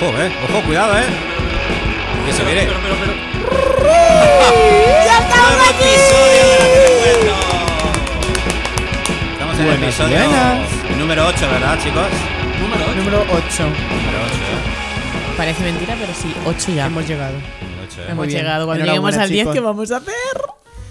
Ojo, eh. Ojo, cuidado, eh. Que se viene. Pero, pero, pero. ¡Ya estamos aquí! episodio de la que te cuento. Estamos en el Buenas, episodio buenas. número 8, ¿verdad, chicos? Número 8. Número 8. Número 8, Parece mentira, pero sí, 8 ya. Hemos llegado. Número 8, eh. Hemos Muy bien. llegado. Cuando Enhorabuena, lleguemos al 10, chicos. ¿qué vamos a hacer?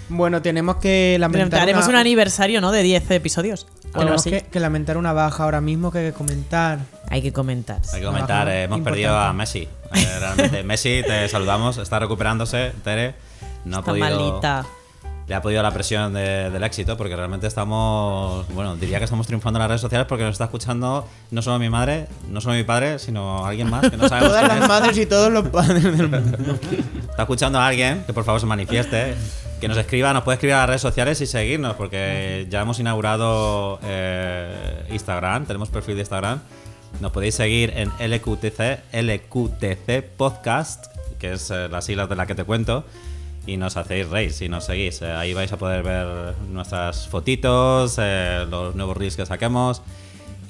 Bueno, tenemos que lamentar. Haremos una- un aniversario, ¿no? De 10 episodios. O algo Tenemos así. que, que lamentar una baja ahora mismo que hay que comentar. Hay que comentar. Hay que comentar, Ajá, eh, hemos importante. perdido a Messi. Eh, realmente, Messi, te saludamos, está recuperándose, Tere. No ha Está podido, malita. Le ha podido la presión de- del éxito porque realmente estamos, bueno, diría que estamos triunfando en las redes sociales porque nos está escuchando no solo mi madre, no solo mi padre, sino alguien más que no sabemos Todas las es. madres y todos los padres del mundo. Está escuchando a alguien que por favor se manifieste, que nos escriba, nos puede escribir a las redes sociales y seguirnos, porque ya hemos inaugurado eh, Instagram, tenemos perfil de Instagram. Nos podéis seguir en LQTC, LQTC Podcast, que es eh, las siglas de la que te cuento. Y nos hacéis reír si nos seguís. Eh, ahí vais a poder ver nuestras fotitos, eh, los nuevos reels que saquemos.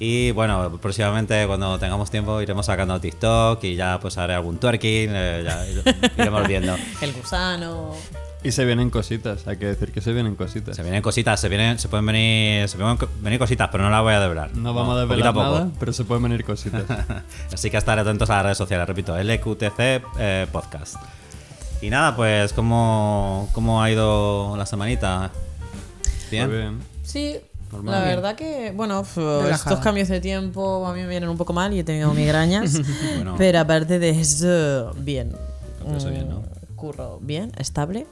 Y bueno, próximamente cuando tengamos tiempo iremos sacando TikTok y ya pues haré algún twerking, eh, ya iremos viendo. El gusano. Y se vienen cositas, hay que decir que se vienen cositas. Se vienen cositas, se vienen, se pueden venir, se pueden venir cositas, pero no las voy a develar. No vamos a poco. nada, pero se pueden venir cositas. Así que estar atentos a las redes sociales, repito, LQTC eh, Podcast. Y nada, pues, ¿cómo, ¿cómo ha ido la semanita? ¿Bien? Muy bien. Sí, Normal. la Bien. verdad que, bueno, Relajada. estos cambios de tiempo a mí me vienen un poco mal y he tenido migrañas. Bueno. Pero aparte de eso, bien. Aparte de eso, bien, ¿no? Mm, Curro bien, estable.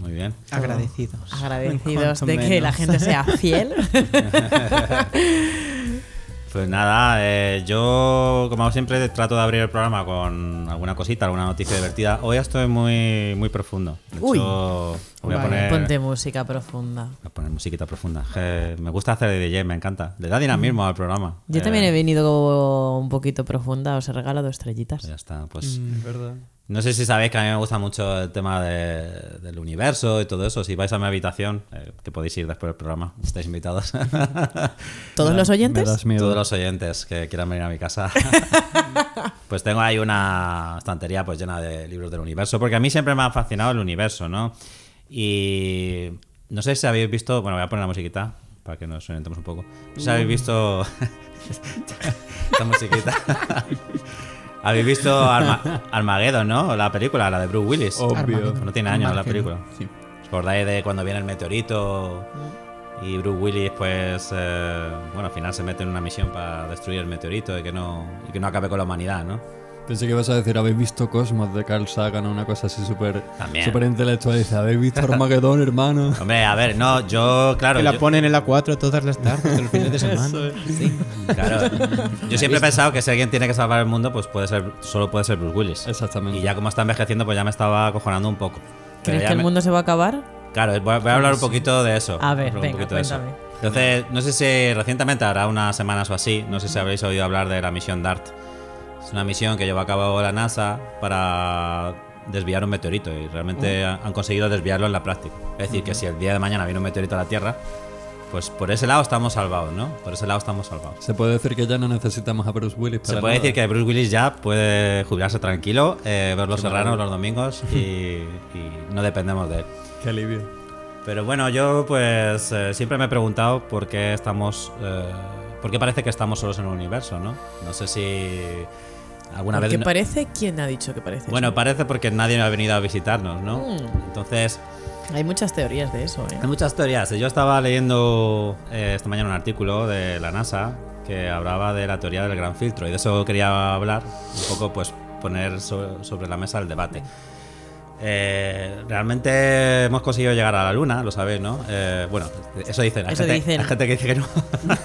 Muy bien. Agradecidos. Agradecidos de que la gente sea fiel. Pues nada, eh, yo como siempre trato de abrir el programa con alguna cosita, alguna noticia divertida. Hoy estoy muy, muy profundo. De Uy. hecho, voy a poner... Ponte música profunda. Voy a poner musiquita profunda. Je, me gusta hacer de DJ, me encanta. Le da dinamismo al programa. Yo Eh, también he venido un poquito profunda, os he regalado estrellitas. Ya está, pues... Es verdad. No sé si sabéis que a mí me gusta mucho el tema de- del universo y todo eso. Si vais a mi habitación, eh, que podéis ir después del programa, estáis invitados. ¿Todos los oyentes? Todos los oyentes que quieran venir a mi casa. pues tengo ahí una estantería pues llena de libros del universo, porque a mí siempre me ha fascinado el universo, ¿no? Y no sé si habéis visto, bueno, voy a poner la musiquita para que nos orientemos un poco. No sé si habéis visto esta musiquita. Habéis visto Arma- Armageddon, ¿no? La película, la de Bruce Willis. Obvio. No tiene años la película. sí. ¿Os acordáis de cuando viene el meteorito y Bruce Willis, pues, eh, bueno, al final se mete en una misión para destruir el meteorito y que no, y que no acabe con la humanidad, ¿no? Pensé que ibas a decir, ¿habéis visto Cosmos de Carl Sagan o una cosa así súper súper intelectual? Dice, ¿habéis visto Armagedón, hermano? Hombre, a ver, no, yo, claro, Que la yo, ponen en la 4 todas las tardes, los fines de semana. claro, yo siempre he pensado que si alguien tiene que salvar el mundo, pues puede ser, solo puede ser Bruce Willis. Exactamente. Y ya como está envejeciendo, pues ya me estaba acojonando un poco. Pero ¿Crees que el me- mundo se va a acabar? Claro, voy a, voy a hablar un poquito de eso. A ver, un venga, poquito de eso. cuéntame. Entonces, no sé si recientemente, hará unas semanas o así, no sé si habréis oído hablar de la misión DART. Una misión que llevó a cabo la NASA para desviar un meteorito y realmente han han conseguido desviarlo en la práctica. Es decir, que si el día de mañana viene un meteorito a la Tierra, pues por ese lado estamos salvados, ¿no? Por ese lado estamos salvados. Se puede decir que ya no necesitamos a Bruce Willis para Se puede nada. decir que Bruce Willis ya puede jubilarse tranquilo, eh, ver los serranos los domingos y, y no dependemos de él. Qué alivio. Pero bueno, yo pues eh, siempre me he preguntado por qué estamos. eh, por qué parece que estamos solos en el universo, ¿no? No sé si. Alguna ¿Qué vez. parece? ¿Quién ha dicho que parece? Bueno, parece porque nadie ha venido a visitarnos, ¿no? Mm. Entonces, Hay muchas teorías de eso, ¿eh? hay muchas teorías. Yo estaba leyendo eh, esta mañana un artículo de la NASA que hablaba de la teoría del gran filtro y de eso quería hablar, un poco pues poner so- sobre la mesa el debate. Eh, realmente hemos conseguido llegar a la luna, lo sabéis, ¿no? Eh, bueno, eso dicen. Hay, Eso gente, dicen. hay gente que dice que no.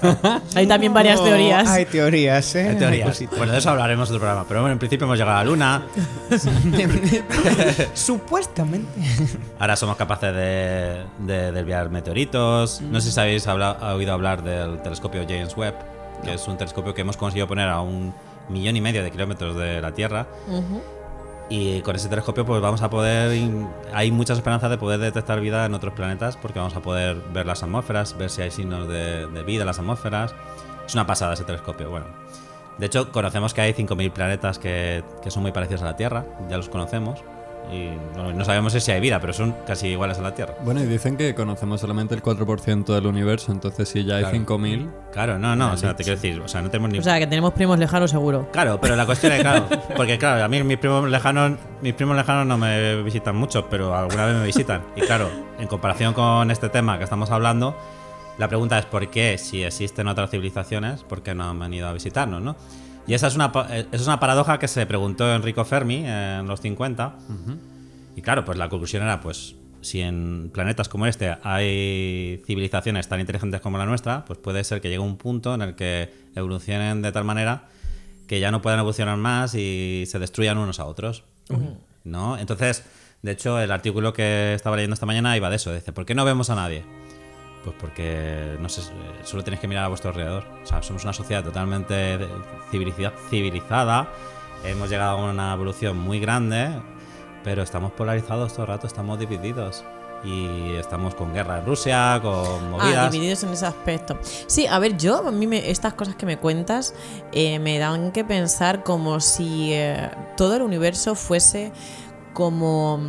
Hay también varias No, teorías. Hay teorías, ¿eh? Hay teorías. Bueno, de eso hablaremos en otro programa. Pero bueno, en principio hemos llegado a la luna. Supuestamente. Ahora somos capaces de, de desviar meteoritos. No sé si habéis habla- oído hablar del telescopio James Webb, que es un telescopio que hemos conseguido poner a un millón y medio de kilómetros de la Tierra. Ujú. Y con ese telescopio pues vamos a poder... Hay muchas esperanzas de poder detectar vida en otros planetas porque vamos a poder ver las atmósferas, ver si hay signos de, de vida en las atmósferas. Es una pasada ese telescopio. Bueno, De hecho, conocemos que hay 5.000 planetas que, que son muy parecidos a la Tierra, ya los conocemos. Y no, no sabemos si hay vida, pero son casi iguales a la Tierra. Bueno, y dicen que conocemos solamente el 4% del universo, entonces si ya hay Claro. 5.000... Claro, no, no, o sea, te quiero decir, o sea, no tenemos ni... O sea, que tenemos primos lejanos seguro. Claro, pero la cuestión es, claro, porque claro, a mí mis primos lejanos, mis primos lejanos no me visitan mucho, pero alguna vez me visitan. Y claro, en comparación con este tema que estamos hablando, la pregunta es por qué, si existen otras civilizaciones, por qué no han venido a visitarnos, ¿no? Y esa es una, eh, esa es una paradoja que se preguntó Enrico Fermi en los 50. Y claro, pues la conclusión era, pues, si en planetas como este hay civilizaciones tan inteligentes como la nuestra, pues puede ser que llegue un punto en el que evolucionen de tal manera que ya no puedan evolucionar más y se destruyan unos a otros. ¿No? Entonces, de hecho, el artículo que estaba leyendo esta mañana iba de eso. Dice, ¿por qué no vemos a nadie? Pues porque, no sé, eh, solo tenéis que mirar a vuestro alrededor. O sea, somos una sociedad totalmente civilizada. Hemos llegado a una evolución muy grande, pero estamos polarizados todo el rato, estamos divididos. Y estamos con guerra en Rusia, con Ah, movidas. divididos en ese aspecto. Sí, a ver, yo, a mí me- estas cosas que me cuentas eh, me dan que pensar como si eh, todo el universo fuese como.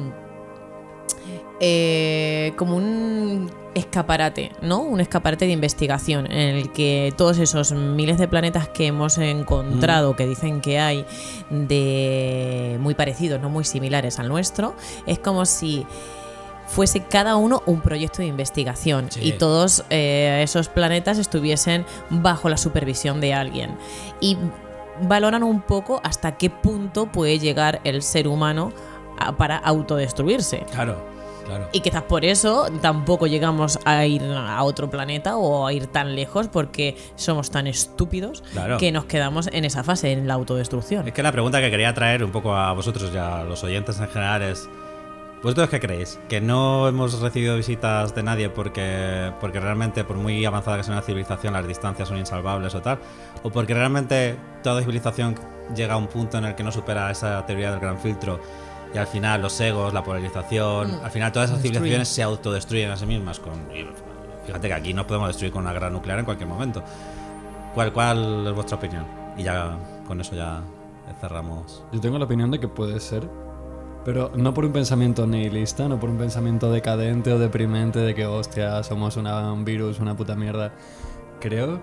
Eh, como un escaparate, ¿no? Un escaparate de investigación en el que todos esos miles de planetas que hemos encontrado, que dicen que hay de muy parecidos, no muy similares al nuestro, es como si fuese cada uno un proyecto de investigación Sí. y todos eh, esos planetas estuviesen bajo la supervisión de alguien. Y valoran un poco hasta qué punto puede llegar el ser humano a- para autodestruirse. Claro, claro. Y quizás por eso tampoco llegamos a ir a otro planeta o a ir tan lejos porque somos tan estúpidos Claro. que nos quedamos en esa fase, en la autodestrucción. Es que la pregunta que quería traer un poco a vosotros y a los oyentes en general es: ¿Vosotros qué creéis? ¿Que no hemos recibido visitas de nadie porque, porque realmente, por muy avanzada que sea una civilización, las distancias son insalvables o tal? ¿O porque realmente toda civilización llega a un punto en el que no supera esa teoría del gran filtro y al final los egos, la polarización, al final todas esas civilizaciones se autodestruyen a sí mismas? Con, fíjate que aquí nos podemos destruir con una guerra nuclear en cualquier momento. ¿Cuál, ¿Cuál es vuestra opinión? Y ya con eso ya cerramos. Yo tengo la opinión de que puede ser, pero no por un pensamiento nihilista, no por un pensamiento decadente o deprimente de que, hostia, somos una- un virus, una puta mierda. Creo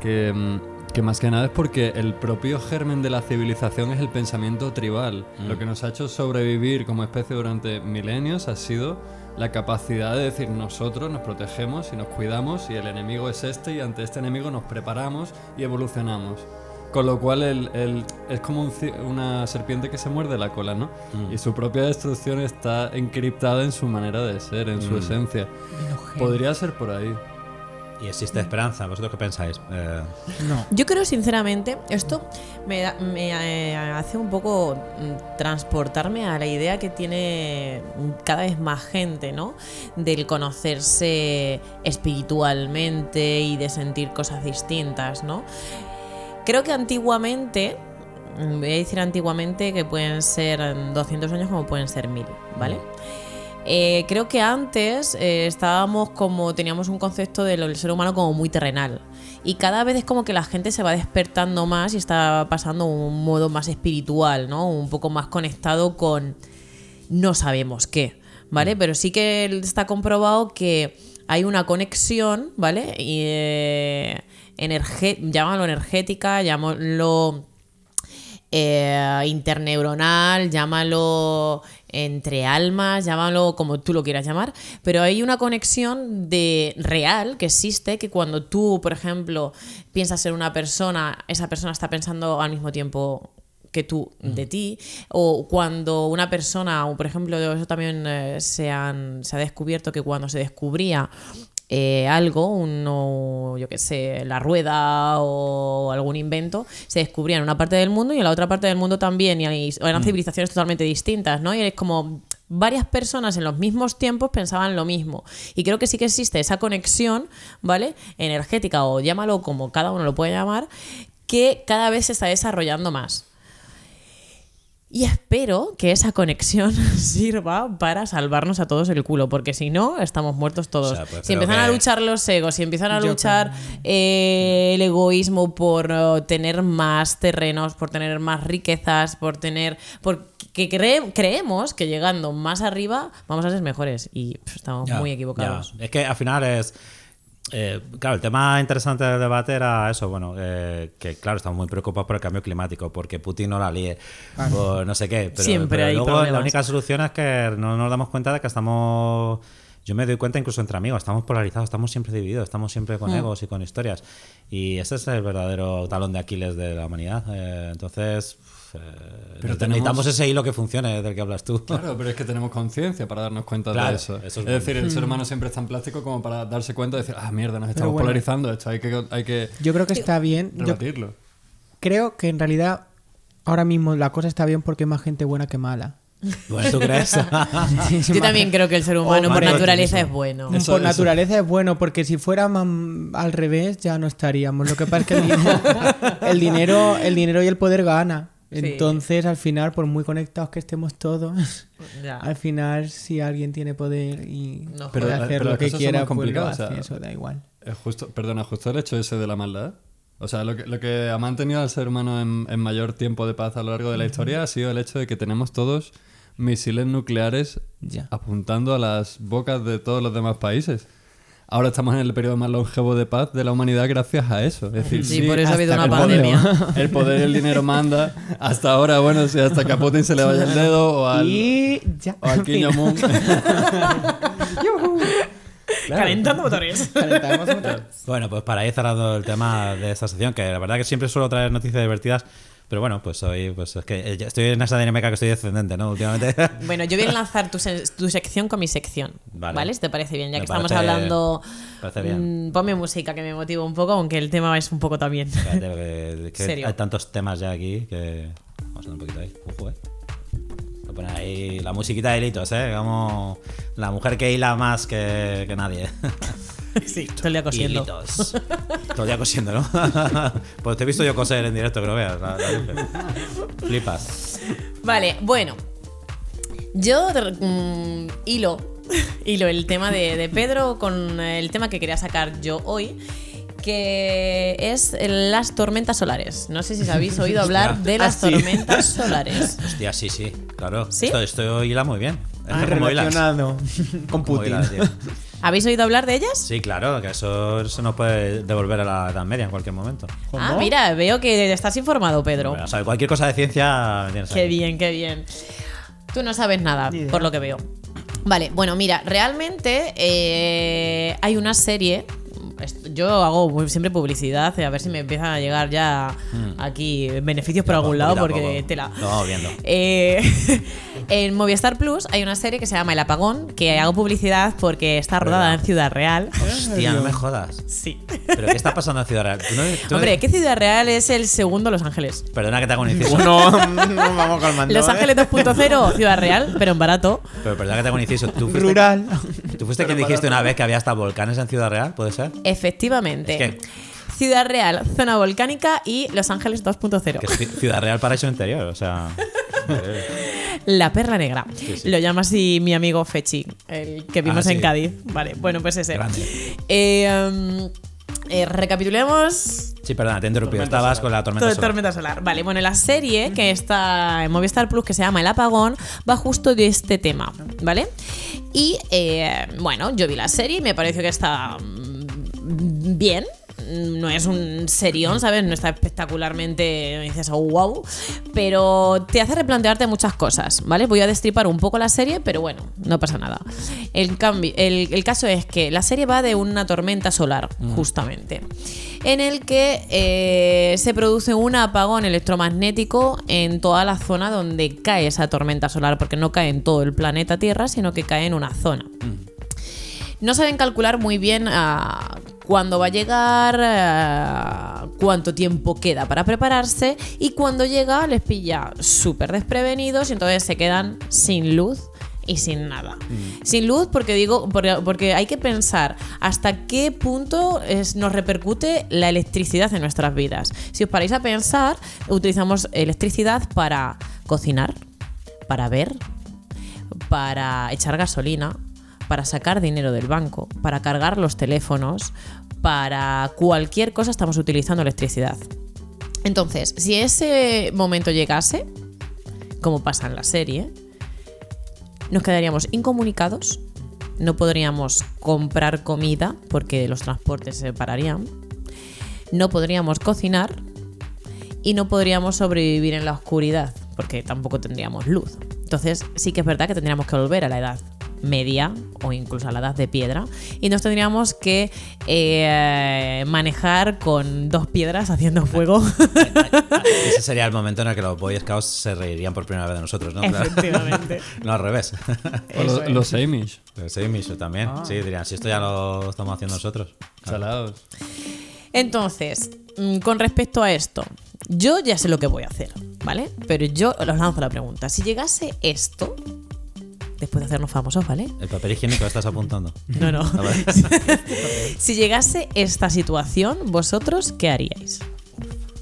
que, mm, que más que nada es porque el propio germen de la civilización es el pensamiento tribal. Lo que nos ha hecho sobrevivir como especie durante milenios ha sido la capacidad de decir nosotros nos protegemos y nos cuidamos y el enemigo es este y ante este enemigo nos preparamos y evolucionamos. Con lo cual el- el- es como un una serpiente que se muerde la cola, ¿no? Y su propia destrucción está encriptada en su manera de ser, en su esencia. Podría ser por ahí. Y existe esperanza. ¿Vosotros qué pensáis? Eh, No. Yo creo sinceramente, esto me, da- me, eh, hace un poco mm, transportarme a la idea que tiene cada vez más gente, ¿no? Del conocerse espiritualmente y de sentir cosas distintas, ¿no? Creo que antiguamente, mm, voy a decir antiguamente que pueden ser mm, 200 años como pueden ser 1000, ¿vale? Eh, creo que antes eh, estábamos como teníamos un concepto del ser humano como muy terrenal y cada vez es como que la gente se va despertando más y está pasando a un modo más espiritual, ¿no? Un poco más conectado con no sabemos qué, ¿vale? Pero sí que está comprobado que hay una conexión, ¿vale? Y, eh, energe- llámalo energética, llámalo eh, interneuronal, llámalo entre almas, llámalo como tú lo quieras llamar, pero hay una conexión de real que existe que cuando tú, por ejemplo, piensas en una persona, esa persona está pensando al mismo tiempo que tú de ti o cuando una persona o por ejemplo eso también eh, se, han- se ha descubierto que cuando se descubría eh, algo, uno, yo qué sé, la rueda o algún invento, se descubría en una parte del mundo y en la otra parte del mundo también, y hay- eran civilizaciones totalmente distintas, ¿no? Y es como varias personas en los mismos tiempos pensaban lo mismo. Y creo que sí que existe esa conexión, ¿vale? Energética o llámalo como cada uno lo puede llamar, que cada vez se está desarrollando más. Y espero que esa conexión sirva para salvarnos a todos el culo, porque si no, estamos muertos todos. O sea, pues si empiezan a luchar los egos, si empiezan a Yo luchar eh, el egoísmo por eh, tener más terrenos, por tener más riquezas, por tener. Porque cre- creemos que llegando más arriba vamos a ser mejores. Y pff, estamos Ya, muy equivocados. ya. Es que al final es. Eh, claro, el tema interesante del debate era eso, bueno, eh, que claro, estamos muy preocupados por el cambio climático, porque Putin no la líe, o no sé qué. Pero, Siempre pero hay luego la problemas. única solución es que no nos damos cuenta de que estamos. Yo me doy cuenta incluso entre amigos, estamos polarizados, estamos siempre divididos, estamos siempre Mm. con egos y con historias. Y ese es el verdadero talón de Aquiles de la humanidad. Eh, entonces, Pero necesitamos tenemos- ese hilo que funcione del que hablas tú. Claro, pero es que tenemos conciencia para darnos cuenta Claro, de eso. eso es es bueno. decir, el ser humano siempre es tan plástico como para darse cuenta de decir, ah, mierda, nos estamos bueno. polarizando esto, hay que, hay que Yo creo que está bien. Yo rebatirlo. creo que en realidad ahora mismo la cosa está bien porque hay más gente buena que mala. Bueno, ¿tú crees? Yo también creo que el ser humano Oh, por naturaleza es bueno. Eso- Por eso. naturaleza es bueno, porque si fuera al revés ya no estaríamos. Lo que pasa es que el dinero, el dinero, el dinero y el poder gana. Sí. Entonces, al final, por muy conectados que estemos todos, Ya. al final, si alguien tiene poder y No puede hacer pero lo que quiera, pues lo hace, o sea, eso da igual. Es justo, perdona, justo el hecho ese de la maldad. O sea, lo que, lo que ha mantenido al ser humano en, en mayor tiempo de paz a lo largo de la historia ha sido el hecho de que tenemos todos misiles nucleares Ya. apuntando a las bocas de todos los demás países. Ahora estamos en el periodo más longevo de paz de la humanidad gracias a eso. Es decir, Sí, por eso ha habido una el pandemia. poder, el poder y el dinero manda. Hasta ahora, bueno, si hasta que a Putin se le vaya el dedo o al, Y ya. o al Kim Jong-un. Calentando motores. Calentamos otra. Bueno, pues para ir cerrando el tema de esta sección, que la verdad que siempre suelo traer noticias divertidas, pero bueno, pues hoy pues es que eh, estoy en esa dinámica que estoy descendente, ¿no? Últimamente. Bueno, yo voy a enlazar tu, tu sección con mi sección. Vale. Vale. Si te parece bien, ya Me que estamos parece- hablando. parece bien. mm, ponme música que me motiva un poco, aunque el tema es un poco también. Espérate, que- que hay tantos temas ya aquí que. Vamos a un poquito ahí. Ojo, eh. Voy a poner ahí la musiquita de hilitos, ¿eh? Como la mujer que hila más que, que nadie. sí, todo el día cosiendo. Hilitos. Todo el día cosiendo, ¿no? pues te he visto yo coser en directo, que lo veas. la- la Virgen. Flipas. Vale, bueno. Yo mm, hilo, hilo el tema de, de Pedro con el tema que quería sacar yo hoy, que es las tormentas solares. No sé si os habéis oído hablar Hostia. de las Ah, sí. tormentas solares. Hostia, sí, sí, claro. ¿Sí? Esto, esto hila muy bien. Ah, relacionado con Putin. ¿Habéis oído hablar de ellas? Sí, claro, que eso, eso nos puede devolver a la Edad Media en cualquier momento. Ah, mira, veo que estás informado, Pedro. O sea, cualquier cosa de ciencia tienes Qué aquí. bien, qué bien. Tú no sabes nada, por lo que veo. Vale, bueno, mira, realmente eh, hay una serie. Yo hago muy- siempre publicidad, a ver si me empiezan a llegar ya aquí beneficios por algún lado, porque tela. Lo vamos viendo. Eh, en Movistar Plus hay una serie que se llama El Apagón, que hago publicidad porque está rodada en Ciudad Real. Hostia, no me jodas. Sí. ¿Pero qué está pasando en Ciudad Real? ¿Tú no- tú no- Hombre, ¿qué Ciudad Real es el segundo Los Ángeles? Perdona que te haga un inciso. No, no vamos calmando. Los ¿eh? Ángeles 2.0, Ciudad Real, pero en barato. Pero perdona que te haga un inciso. ¿Tú fuiste, Rural. ¿Tú fuiste quien dijiste una vez que había hasta volcanes en Ciudad Real? ¿Puede ser? Efectivamente. Es que- Ciudad Real, zona volcánica y Los Ángeles 2.0. Que es Ci- Ciudad Real paraíso interior, o sea. La perla negra. sí. Lo llama así mi amigo Fechi, el que vimos Ah, en sí. Cádiz. Vale, bueno, pues ese. Grande. Eh, um, eh, recapitulemos Sí, perdona, te he interrumpido. Tormenta Estabas solar. con la tormenta solar. tormenta solar. Vale, bueno, la serie que está en Movistar Plus, que se llama El Apagón, va justo de este tema, ¿vale? Y eh, bueno, yo vi la serie y me pareció que está mm, bien. No es un serión, ¿sabes? No está espectacularmente, dices, oh, wow. Pero te hace replantearte muchas cosas, ¿vale? Voy a destripar un poco la serie, pero bueno, no pasa nada. El, cambio, el, el caso es que la serie va de una tormenta solar, justamente, en el que eh, se produce un apagón electromagnético en toda la zona donde cae esa tormenta solar, porque no cae en todo el planeta Tierra, sino que cae en una zona. No saben calcular muy bien ah, cuándo va a llegar, ah, cuánto tiempo queda para prepararse y cuando llega les pilla súper desprevenidos y entonces se quedan sin luz y sin nada. Sin luz porque digo, porque, porque hay que pensar hasta qué punto es- nos repercute la electricidad en nuestras vidas. Si os paráis a pensar, utilizamos electricidad para cocinar, para ver, para echar gasolina, para sacar dinero del banco, para cargar los teléfonos, para cualquier cosa estamos utilizando electricidad. Entonces, si ese momento llegase, como pasa en la serie, nos quedaríamos incomunicados, no podríamos comprar comida porque los transportes se pararían, no podríamos cocinar y no podríamos sobrevivir en la oscuridad porque tampoco tendríamos luz. Entonces sí que es verdad que tendríamos que volver a la edad media o incluso a la edad de piedra y nos tendríamos que eh, manejar con dos piedras haciendo fuego. Ese sería el momento en el que los Boy Scouts se reirían por primera vez de nosotros, ¿no? Efectivamente. No, al revés. O lo- los Amish. Los Amish también. Sí, dirían, si esto ya lo estamos haciendo nosotros. Salados. Entonces, mm, con respecto a esto, yo ya sé lo que voy a hacer, ¿vale? Pero yo os lanzo la pregunta. Si llegase esto, después de hacernos famosos, ¿vale? ¿El papel higiénico estás apuntando? No, no. A ver. Si llegase esta situación, ¿vosotros qué haríais?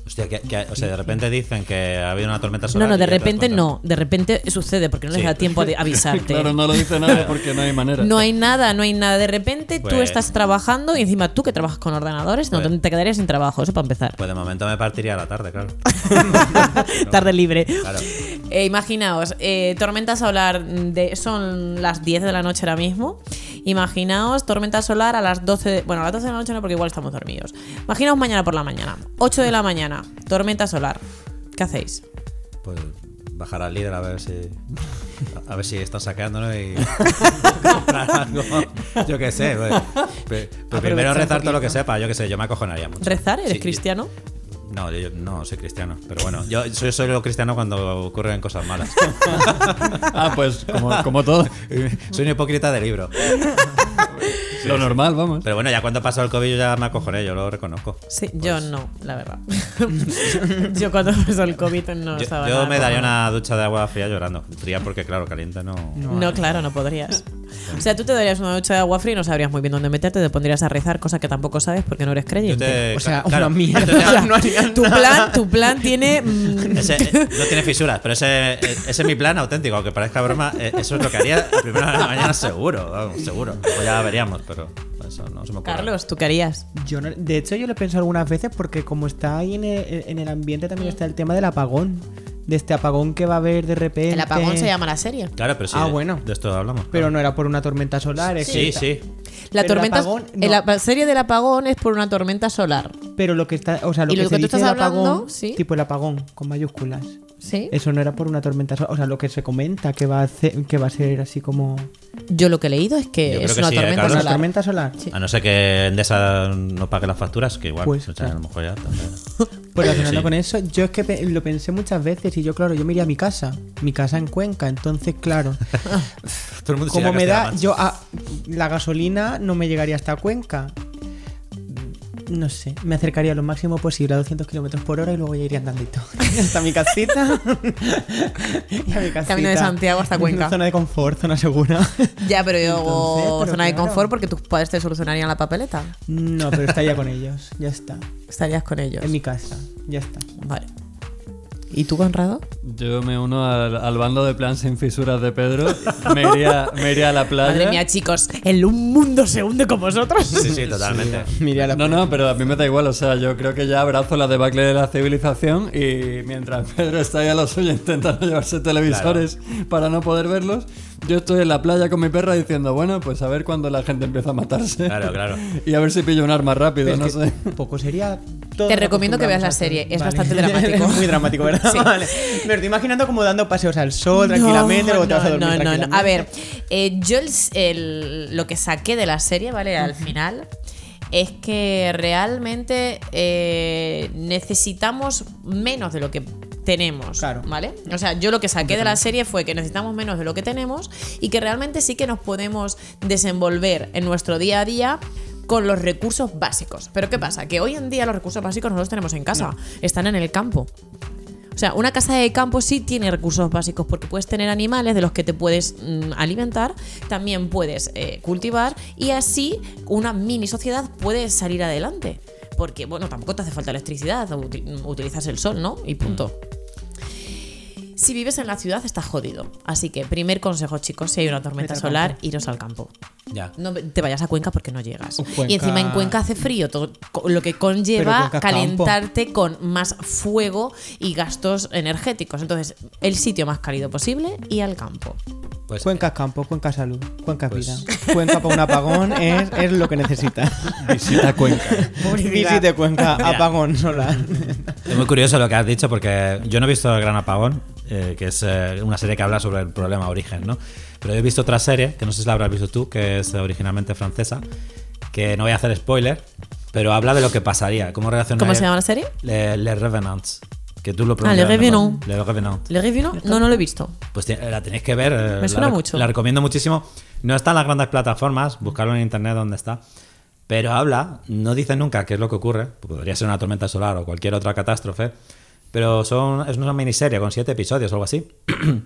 Hostia, que, que- o sea, de repente dicen que ha habido una tormenta No, solar. no, y de repente no. De repente sucede porque no les da tiempo de avisarte. Claro, no lo dice nadie porque no hay manera. No hay nada, no hay nada. De repente tú Pues- estás trabajando y encima tú que trabajas con ordenadores, no Pues- te quedarías sin trabajo, eso para empezar. Pues de momento me partiría la tarde, claro. Tarde libre. Claro. Eh, imaginaos, eh, tormenta solar, de, son las 10 de la noche ahora mismo. Imaginaos tormenta solar a las 12, de- bueno, a las 12 de la noche no porque igual estamos dormidos. Imaginaos mañana por la mañana, 8 de la mañana, tormenta solar. ¿Qué hacéis? Pues bajar al líder a ver si. A ver si están saqueándolo y. comprar algo. Yo qué sé. pues. Pero primero rezar todo lo que sepa, yo qué sé, yo me acojonaría mucho. ¿Rezar? ¿Eres Sí, cristiano? No, yo no soy cristiano. Pero bueno, yo soy solo cristiano cuando ocurren cosas malas. Ah, pues como, como todo. soy un hipócrita de libro. Lo normal, vamos. Pero bueno, ya cuando pasó el COVID yo ya me acojoné, yo lo reconozco. Sí, yo no, la verdad. yo cuando empezó el COVID no Yo, estaba yo nada me daría una ducha de agua fría llorando. Fría porque, claro, caliente no. No, claro, no podrías. O sea, tú te darías una ducha de agua fría y no sabrías muy bien dónde meterte, te pondrías a rezar, cosa que tampoco sabes porque no eres creyente. te- O sea, claro, una mierda. No haría Tu nada. plan, tu plan tiene. mm, Ese, no tiene fisuras, pero ese, ese es mi plan auténtico, aunque parezca broma, eh, eso es lo que haría a primera hora de la mañana seguro, vamos, seguro. Pues ya veríamos, pero eso no se me ocurre. Carlos, ¿tú qué harías? Yo no- de hecho, yo lo he pensado algunas veces porque como está ahí en el, en el ambiente también está el tema del apagón. De este apagón que va a haber de repente. El apagón se llama la serie. Claro, pero sí, Ah, de- bueno. de esto hablamos. Pero claro. no era por una tormenta solar. es Sí, que- sí. La Pero el tormenta. apagón, en no. La serie del apagón es por una tormenta solar. Pero lo que está. O sea, lo ¿Y que lo se que tú dice estás del hablando? apagón, Sí. tipo el apagón, con mayúsculas. ¿Sí? Eso no era por una tormenta solar. O sea, lo que se comenta que va a, hacer- que va a ser así como. Yo lo que he leído es Yo que creo es que una sí, ¿eh, tormenta? ¿Una solar. tormenta solar? A no ser que Endesa no pague las facturas, que igual, Pues, o sea, a claro. lo mejor ya también. Pues relacionando Sí. con eso, yo es que lo pensé muchas veces y yo, claro, yo me iría a mi casa. Mi casa en Cuenca, entonces, claro. Todo el mundo se como me da, yo a- la gasolina no me llegaría hasta Cuenca. No sé, me acercaría lo máximo posible a 200 kilómetros por hora y luego ya iría andandito hasta mi casita. y a mi casita. Camino de Santiago hasta Cuenca. Zona de confort, zona segura. Ya, pero yo Entonces, pero zona de confort porque tus padres te solucionarían la papeleta. no, pero estaría con ellos, ya está. Estarías con ellos. En mi casa, ya está. Vale. ¿Y tú, Conrado? Yo me uno al, al bando de plan sin fisuras de Pedro. Me iría, me iría a la playa. Madre mía, chicos, el mundo se hunde con vosotros. Sí, sí, totalmente. Mira la No, no, pero a mí me da igual. O sea, yo creo que ya abrazo la debacle de la civilización y mientras Pedro está ahí a lo suyo intentando llevarse televisores para no poder verlos, yo estoy en la playa con mi perra diciendo, bueno, pues a ver cuándo la gente empieza a matarse. Claro, claro. Y a ver si pillo un arma rápido, Es no sé. Poco sería. todo Te recomiendo que veas la serie, es bastante dramático. es muy dramático, ¿verdad? Sí. Vale. Me estoy imaginando como dando paseos al sol tranquilamente, luego te vas a dormir no, no, no. A ver, eh, yo el- el- lo que saqué de la serie, ¿vale? Al final, es que realmente eh, necesitamos menos de lo que tenemos, Claro. ¿vale? O sea, yo lo que saqué de la serie fue que necesitamos menos de lo que tenemos y que realmente sí que nos podemos desenvolver en nuestro día a día con los recursos básicos. Pero ¿qué pasa? Que hoy en día los recursos básicos no los tenemos en casa, están en el campo. O sea, una casa de campo sí tiene recursos básicos porque puedes tener animales de los que te puedes mm, alimentar, también puedes eh, cultivar y así una mini sociedad puede salir adelante. Porque, bueno, tampoco te hace falta electricidad, utilizas el sol, ¿no? Y punto. Si vives en la ciudad, estás jodido. Así que, primer consejo, chicos, si hay una tormenta Vete al solar, campo. iros al campo. Ya. No te vayas a Cuenca porque no llegas. Cuenca- Y encima en Cuenca hace frío, todo- co- lo que Pero conlleva Cuenca es campo. calentarte con más fuego y gastos energéticos. Entonces, el sitio más cálido posible y al campo. Pues Cuenca es campo, Cuenca es salud, Cuenca es Pues- vida. Cuenca para un apagón es, es lo que necesita. Visita Cuenca. Visite Cuenca, apagón solar. Es muy curioso lo que has dicho porque yo no he visto El Gran Apagón, eh, que es eh, una serie que habla sobre el problema origen, ¿no? Pero he visto otra serie, que no sé si la habrás visto tú, que es originalmente francesa, que no voy a hacer spoiler, pero habla de lo que pasaría, cómo reaccionaría... ¿Cómo se llama la serie? Le, Les Revenants, que tú lo Ah, mejor. Revenants. Les Revenants. ¿Le Revino? No, no lo he visto. Pues la tenéis que ver. eh, Me suena la, mucho. La recomiendo muchísimo. No está en las grandes plataformas, buscarlo en internet donde está. Pero habla, no dice nunca qué es lo que ocurre. Podría ser una tormenta solar o cualquier otra catástrofe. Pero son, es una miniserie con siete episodios o algo así.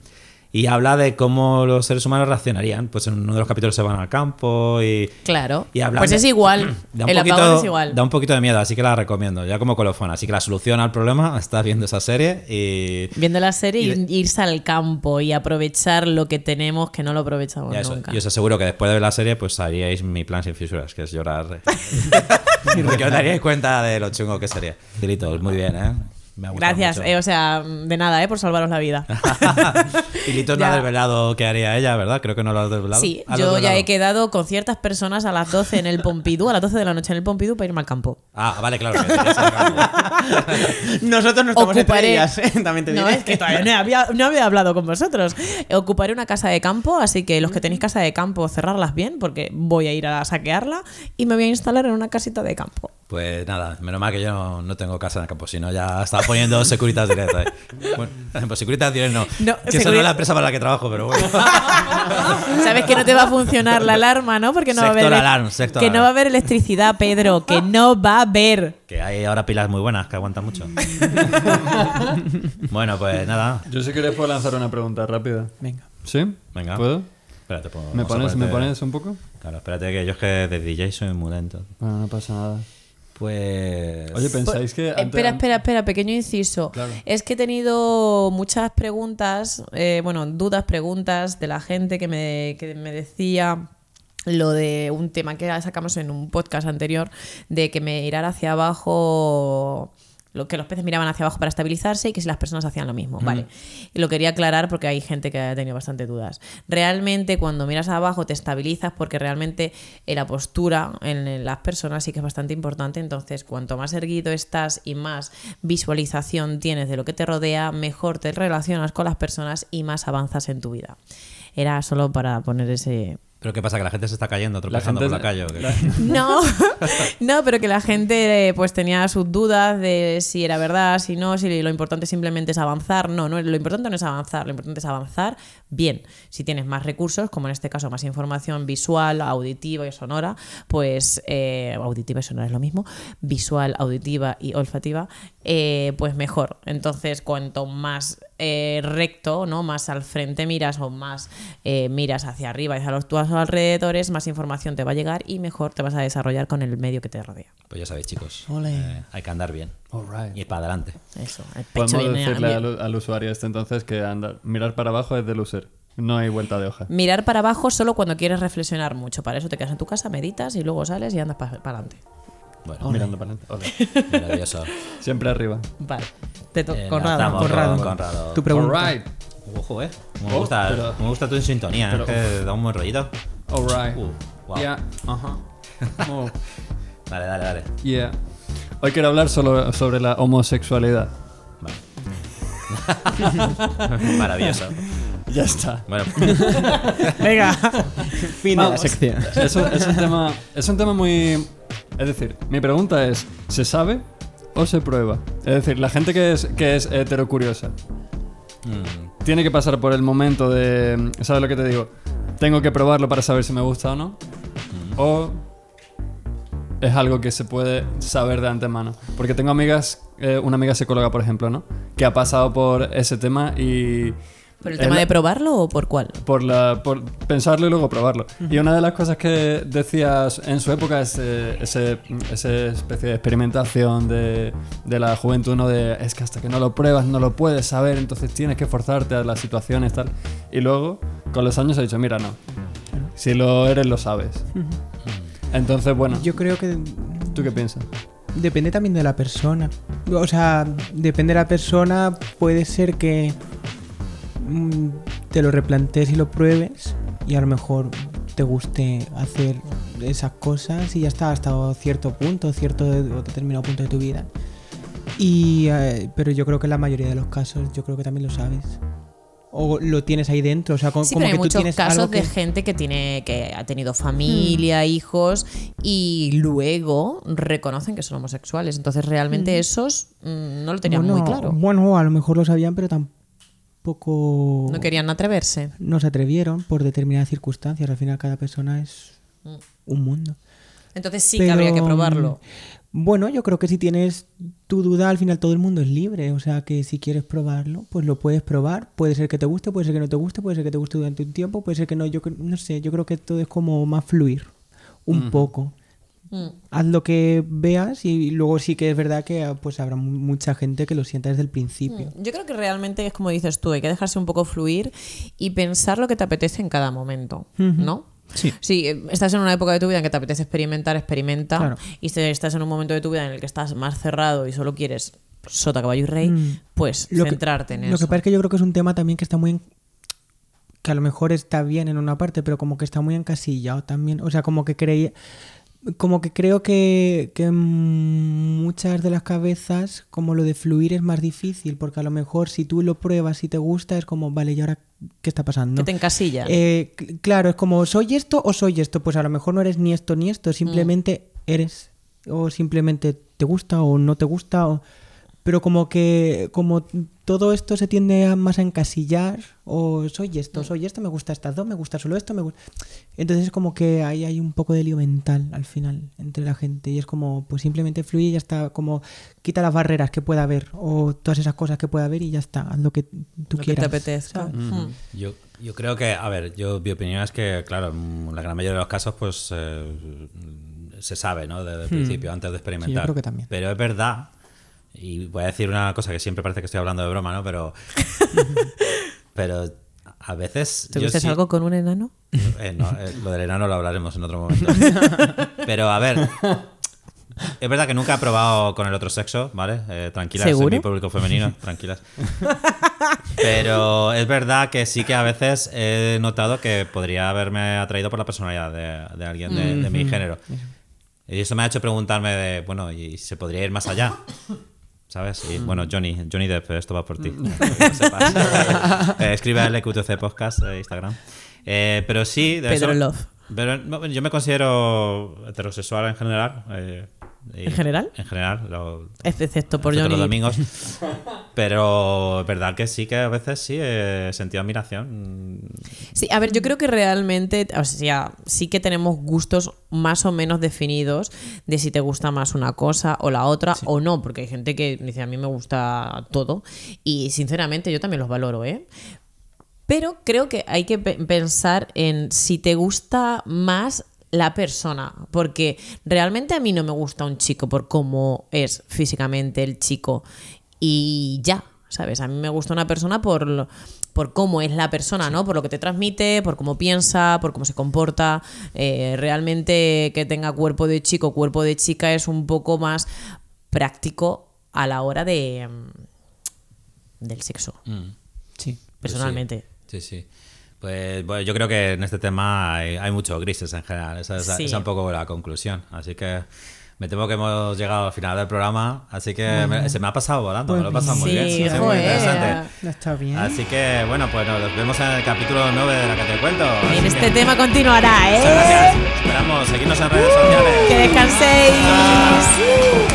y habla de cómo los seres humanos reaccionarían. Pues en uno de los capítulos se van al campo y. Claro. Y pues de- es igual. Da un, el poquito, apagón es igual. da un poquito de miedo, así que la recomiendo, ya como colofón. Así que la solución al problema está viendo esa serie y. Viendo la serie Y y, irse al campo y aprovechar lo que tenemos que no lo aprovechamos Ya eso, nunca. y os aseguro que después de ver la serie, pues haríais mi plan sin fisuras, que es llorar. Porque os daríais cuenta de lo chungo que sería. Dilitos, muy bien, ¿eh? Me ha gustado Gracias, mucho. eh, o sea, de nada, ¿eh? Por salvaros la vida. Dilitos no ha desvelado qué haría ella, ¿verdad? Creo que no lo has desvelado. Sí, ¿Has yo ya he quedado con ciertas personas a las 12 en el Pompidou, a las 12 de la noche en el Pompidou para irme al campo. Ah, vale, claro. que. Nosotros no estamos entre Ocuparé. ellas, ¿eh? también te No, diré. es que todavía no había, no había hablado con vosotros. Ocuparé una casa de campo, así que los que tenéis casa de campo, cerrarlas bien, porque voy a ir a saquearla y me voy a instalar en una casita de campo. Pues nada, menos mal que yo no, no tengo casa en el campo, si no ya estaba poniendo Securitas Direct. ahí. Bueno, pues Securitas Direct no. No, que esa no es la empresa para la que trabajo, pero bueno. Sabes que no te va a funcionar la alarma, ¿no? Porque no va a haber Sector alarm, sector que no va a haber electricidad, Pedro, que no va a haber. que hay ahora pilas muy buenas que aguantan mucho. bueno, pues nada. Yo si queréis puedo lanzar una pregunta rápida. Venga. ¿Sí? Venga. ¿Puedo? Espérate, pues, ¿Me pones, ¿Me pones un poco? Claro, espérate que yo es que de DJ soy muy lento. Bueno, no pasa nada. Pues. Oye, ¿pensáis que antes- Espera, espera, espera, pequeño inciso. Claro. Es que he tenido muchas preguntas, eh, bueno, dudas, preguntas de la gente que me, que me decía lo de un tema que sacamos en un podcast anterior, de que mirar hacia abajo, lo que los peces miraban hacia abajo para estabilizarse y que si las personas hacían lo mismo. Vale. Y lo quería aclarar porque hay gente que ha tenido bastante dudas. Realmente cuando miras abajo te estabilizas porque realmente eh, la postura en, en las personas sí que es bastante importante. Entonces, cuanto más erguido estás y más visualización tienes de lo que te rodea, mejor te relacionas con las personas y más avanzas en tu vida. Era solo para poner ese, ¿Pero qué pasa? ¿Que la gente se está cayendo, tropezando por la calle? o qué? la- No, no, pero que la gente pues tenía sus dudas de si era verdad, si no, si lo importante simplemente es avanzar. No, no, lo importante no es avanzar, lo importante es avanzar bien. Si tienes más recursos, como en este caso más información visual, auditiva y sonora, pues eh, auditiva y sonora es lo mismo, visual, auditiva y olfativa, eh, pues mejor. Entonces, cuanto más eh, recto, ¿no? Más al frente miras o más eh, miras hacia arriba y hacia los tus alrededores, más información te va a llegar y mejor te vas a desarrollar con el medio que te rodea. Pues ya sabéis, chicos. Ole. eh, hay que andar bien. Y para adelante. Eso, el pecho Podemos viene decirle al, al usuario este entonces que andar, mirar para abajo es de loser. No hay vuelta de hoja. Mirar para abajo solo cuando quieres reflexionar mucho. Para eso te quedas en tu casa, meditas y luego sales y andas para adelante. Bueno, Mirando para adelante. Maravilloso. Siempre arriba. Vale. Te to- Eh, Conrado, Conrado. con Conrado. Tu pregunta. Alright. Ojo, eh. Me Oh, gusta, pero- me gusta tu en sintonía, pero- es que da un buen rollito. Alright. Uh, wow. Yeah. Ajá. Oh. Dale, dale, dale. Yeah. Hoy quiero hablar solo sobre la homosexualidad. Vale. Maravilloso. Ya está. Bueno, Venga. Fin de la sección. Es un, es un tema, es un tema muy... Es decir, mi pregunta es, ¿se sabe o se prueba? Es decir, la gente que es, que es heterocuriosa mm, tiene que pasar por el momento de... ¿Sabes lo que te digo? Tengo que probarlo para saber si me gusta o no. O es algo que se puede saber de antemano. Porque tengo amigas, eh, una amiga psicóloga, por ejemplo, ¿no? Que ha pasado por ese tema y ¿Por el tema de probarlo o por cuál? por, la, por pensarlo y luego probarlo. Y una de las cosas que decías en su época es ese, esa especie de experimentación de, de la juventud, ¿no? De es que hasta que no lo pruebas no lo puedes saber, entonces tienes que forzarte a las situaciones tal. Y luego, con los años, he dicho, mira, no. Si lo eres, lo sabes. Entonces, bueno, Yo creo que ¿tú qué piensas? Depende también de la persona. O sea, depende de la persona. Puede ser que te lo replantees y lo pruebes y a lo mejor te guste hacer esas cosas y ya está hasta cierto punto, cierto o determinado punto de tu vida. Y, eh, pero yo creo que en la mayoría de los casos yo creo que también lo sabes. O lo tienes ahí dentro, o sea, Sí, como hay que tú muchos tienes casos algo de gente que tiene que ha tenido familia, hijos y luego reconocen que son homosexuales. Entonces realmente esos mm, no lo tenían muy claro. Bueno, a lo mejor lo sabían, pero tampoco... No querían atreverse. no se atrevieron por determinadas circunstancias. Al final cada persona es Mm. un mundo. Entonces sí que habría que probarlo. Bueno, yo creo que si tienes tu duda, al final todo el mundo es libre. O sea que si quieres probarlo, pues lo puedes probar. Puede ser que te guste, puede ser que no te guste, puede ser que te guste durante un tiempo, puede ser que no. Yo no sé, yo creo que todo es como más fluir. Un poco. Mm. Haz lo que veas y luego sí que es verdad que ah, pues habrá mu- mucha gente que lo sienta desde el principio. Yo creo que realmente es como dices tú, hay que dejarse un poco fluir y pensar lo que te apetece en cada momento, ¿no? Sí. Si eh, estás en una época de tu vida en que te apetece experimentar, experimenta. Claro. Y si estás en un momento de tu vida en el que estás más cerrado y solo quieres sota, caballo y rey, Mm. pues Lo que- centrarte en Lo eso. que pasa es que yo creo que es un tema también que está muy... en- que a lo mejor está bien en una parte, pero como que está muy encasillado también. O sea, como que creía... Como que creo que, que en muchas de las cabezas, como lo de fluir es más difícil, porque a lo mejor si tú lo pruebas y te gusta, es como, vale, ¿y ahora qué está pasando? que te encasilla. Eh, cl- claro, es como, ¿soy esto o soy esto? Pues a lo mejor no eres ni esto ni esto, simplemente eres. O simplemente te gusta o no te gusta. O... Pero como que como todo esto se tiende a más a encasillar, o soy esto, soy esto, me gusta estas dos, me gusta solo esto, me gusta... Entonces es como que ahí hay un poco de lío mental al final entre la gente y es como, pues simplemente fluye y ya está, como quita las barreras que pueda haber o todas esas cosas que pueda haber y ya está, haz lo que tú lo que te quieras. apetezca. Mm. Yo, yo creo que, a ver, yo mi opinión es que, claro, en la gran mayoría de los casos, pues eh, se sabe, ¿no? Desde el principio, antes de experimentar. Hmm. Sí, yo creo que también. Pero es verdad, y voy a decir una cosa que siempre parece que estoy hablando de broma, ¿no? Pero, pero a veces. ¿Te yo gusta sí- algo con un enano? eh, no, eh, lo del enano lo hablaremos en otro momento. Pero a ver, es verdad que nunca he probado con el otro sexo, ¿vale? Eh, tranquilas, ¿Seguro? en mi público femenino, tranquilas. Pero es verdad que sí que a veces he notado que podría haberme atraído por la personalidad de, de alguien de, de mi género. Y eso me ha hecho preguntarme de, bueno, ¿y se podría ir más allá? ¿Sabes? Y bueno, Johnny, Johnny Depp, esto va por ti. Sepas. Eh, escribe a LQTC Podcast, eh, Instagram. Eh, pero sí, de Pedro eso- Love. pero no, yo me considero heterosexual en general. Eh, ¿En general? En general. lo- Excepto por excepto Johnny. los domingos. Pero es verdad que sí, que a veces sí he sentido admiración. Sí, a ver, yo creo que realmente, o sea, sí que tenemos gustos más o menos definidos de si te gusta más una cosa o la otra o no, porque hay gente que dice a mí me gusta todo y sinceramente yo también los valoro, ¿eh? Pero creo que hay que pe- pensar en si te gusta más la persona, porque realmente a mí no me gusta un chico por cómo es físicamente el chico y ya, ¿sabes? A mí me gusta una persona por, lo- por cómo es la persona, ¿no? Por lo que te transmite, por cómo piensa, por cómo se comporta. Eh, realmente que tenga cuerpo de chico, cuerpo de chica es un poco más práctico a la hora de mm, del sexo, Sí. personalmente. Sí, sí. Pues bueno, yo creo que en este tema hay, hay muchos grises en general. Esa es, Sí. esa es un poco la conclusión. Así que me temo que hemos llegado al final del programa. Así que me- se me ha pasado volando. me lo he pasado muy bien. Sí, muy interesante. Está bien. Así que bueno, pues nos vemos en el capítulo 9 de la que te cuento. En Así este que tema continuará, muchas ¿eh? gracias. Esperamos seguirnos en redes sociales. Que descanséis.